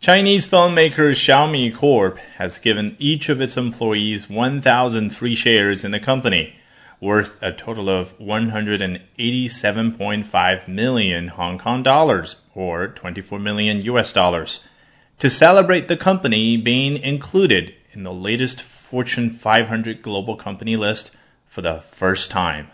Chinese filmmaker Xiaomi Corp has given each of its employees 1,000 free shares in the company, worth a total of 187.5 million Hong Kong dollars, or 24 million US dollars, to celebrate the company being included in the latest Fortune 500 global company list for the first time.